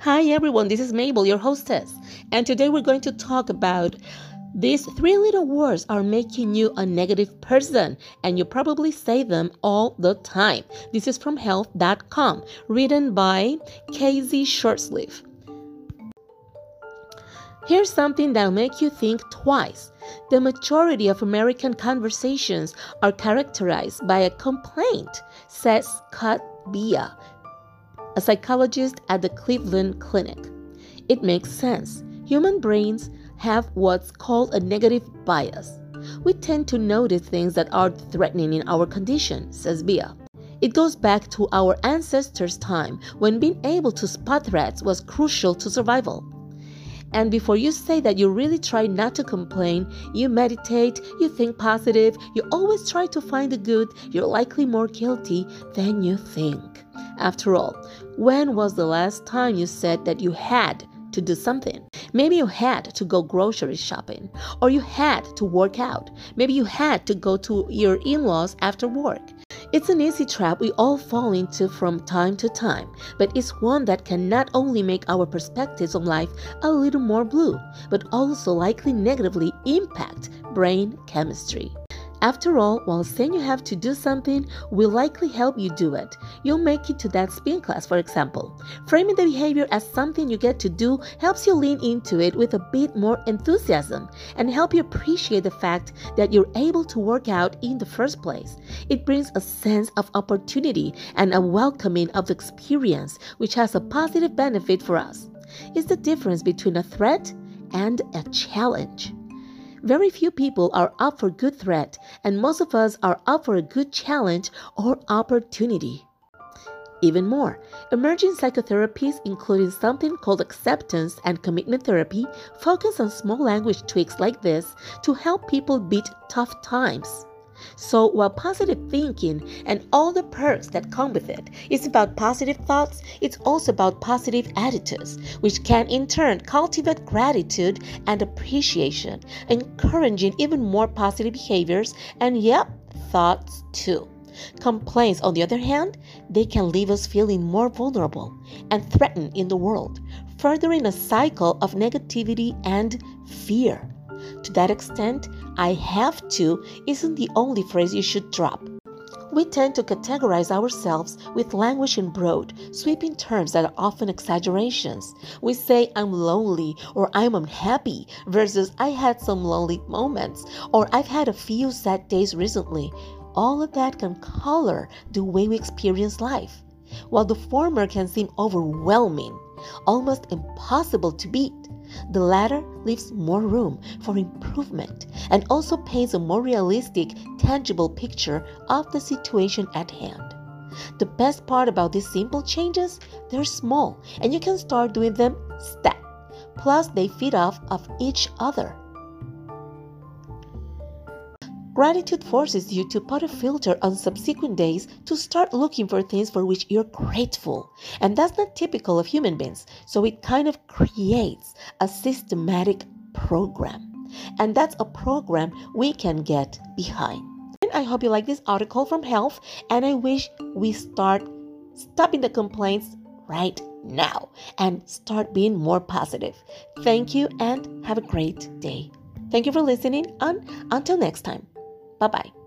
Hi everyone, this is Mabel, your hostess, and today we're going to talk about these three little words are making you a negative person, and you probably say them all the time. This is from health.com, written by Casey Shortsleeve. Here's something that'll make you think twice. The majority of American conversations are characterized by a complaint, says Scott Bea, a psychologist at the Cleveland Clinic. It makes sense. Human brains have what's called a negative bias. We tend to notice things that are threatening in our condition, says Bea. It goes back to our ancestors' time when being able to spot threats was crucial to survival. And before you say that you really try not to complain, you meditate, you think positive, you always try to find the good, you're likely more guilty than you think. After all, when was the last time you said that you had to do something? Maybe you had to go grocery shopping, or you had to work out. Maybe you had to go to your in laws after work. It's an easy trap we all fall into from time to time, but it's one that can not only make our perspectives on life a little more blue, but also likely negatively impact brain chemistry. After all, while saying you have to do something will likely help you do it, you'll make it to that spin class, for example. Framing the behavior as something you get to do helps you lean into it with a bit more enthusiasm and help you appreciate the fact that you're able to work out in the first place. It brings a sense of opportunity and a welcoming of the experience, which has a positive benefit for us. It's the difference between a threat and a challenge. Very few people are up for good threat, and most of us are up for a good challenge or opportunity. Even more, emerging psychotherapies, including something called acceptance and commitment therapy, focus on small language tweaks like this to help people beat tough times. So, while positive thinking and all the perks that come with it is about positive thoughts, it's also about positive attitudes, which can in turn cultivate gratitude and appreciation, encouraging even more positive behaviors and, yep, thoughts too. Complaints, on the other hand, they can leave us feeling more vulnerable and threatened in the world, furthering a cycle of negativity and fear. To that extent, I have to isn't the only phrase you should drop. We tend to categorize ourselves with language in broad, sweeping terms that are often exaggerations. We say, I'm lonely or I'm unhappy versus I had some lonely moments or I've had a few sad days recently. All of that can color the way we experience life. While the former can seem overwhelming, almost impossible to beat, the latter leaves more room for improvement and also paints a more realistic, tangible picture of the situation at hand. The best part about these simple changes, they're small and you can start doing them step. Plus, they feed off of each other. Gratitude forces you to put a filter on subsequent days to start looking for things for which you're grateful. And that's not typical of human beings, so it kind of creates a systematic program. And that's a program we can get behind. And I hope you like this article from Health, and I wish we start stopping the complaints right now and start being more positive. Thank you and have a great day. Thank you for listening and until next time. Bye bye.